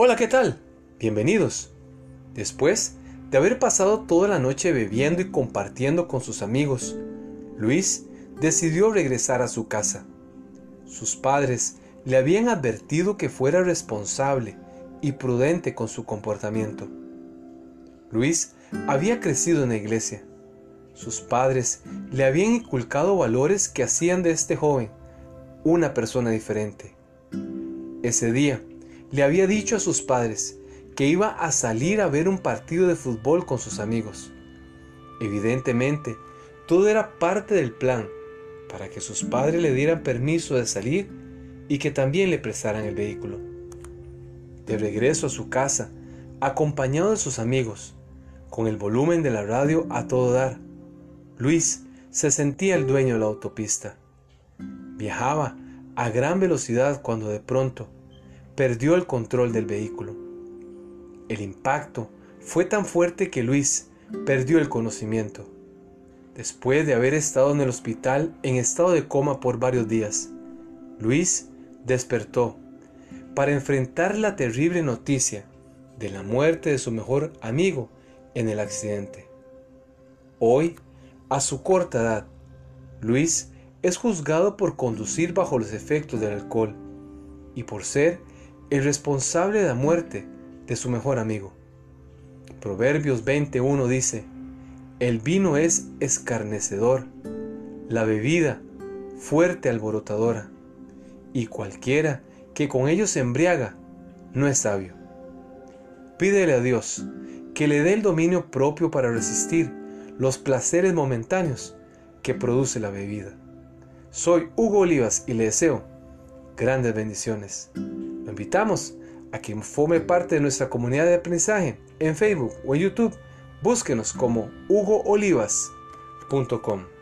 Hola, ¿qué tal? Bienvenidos. Después de haber pasado toda la noche bebiendo y compartiendo con sus amigos, Luis decidió regresar a su casa. Sus padres le habían advertido que fuera responsable y prudente con su comportamiento. Luis había crecido en la iglesia. Sus padres le habían inculcado valores que hacían de este joven una persona diferente. Ese día, le había dicho a sus padres que iba a salir a ver un partido de fútbol con sus amigos. Evidentemente, todo era parte del plan para que sus padres le dieran permiso de salir y que también le prestaran el vehículo. De regreso a su casa, acompañado de sus amigos, con el volumen de la radio a todo dar, Luis se sentía el dueño de la autopista. Viajaba a gran velocidad cuando de pronto perdió el control del vehículo. El impacto fue tan fuerte que Luis perdió el conocimiento. Después de haber estado en el hospital en estado de coma por varios días, Luis despertó para enfrentar la terrible noticia de la muerte de su mejor amigo en el accidente. Hoy, a su corta edad, Luis es juzgado por conducir bajo los efectos del alcohol y por ser el responsable de la muerte de su mejor amigo. Proverbios 21 dice, el vino es escarnecedor, la bebida fuerte alborotadora, y cualquiera que con ellos se embriaga no es sabio. Pídele a Dios que le dé el dominio propio para resistir los placeres momentáneos que produce la bebida. Soy Hugo Olivas y le deseo grandes bendiciones invitamos a que forme parte de nuestra comunidad de aprendizaje en Facebook o en YouTube. Búsquenos como hugoolivas.com.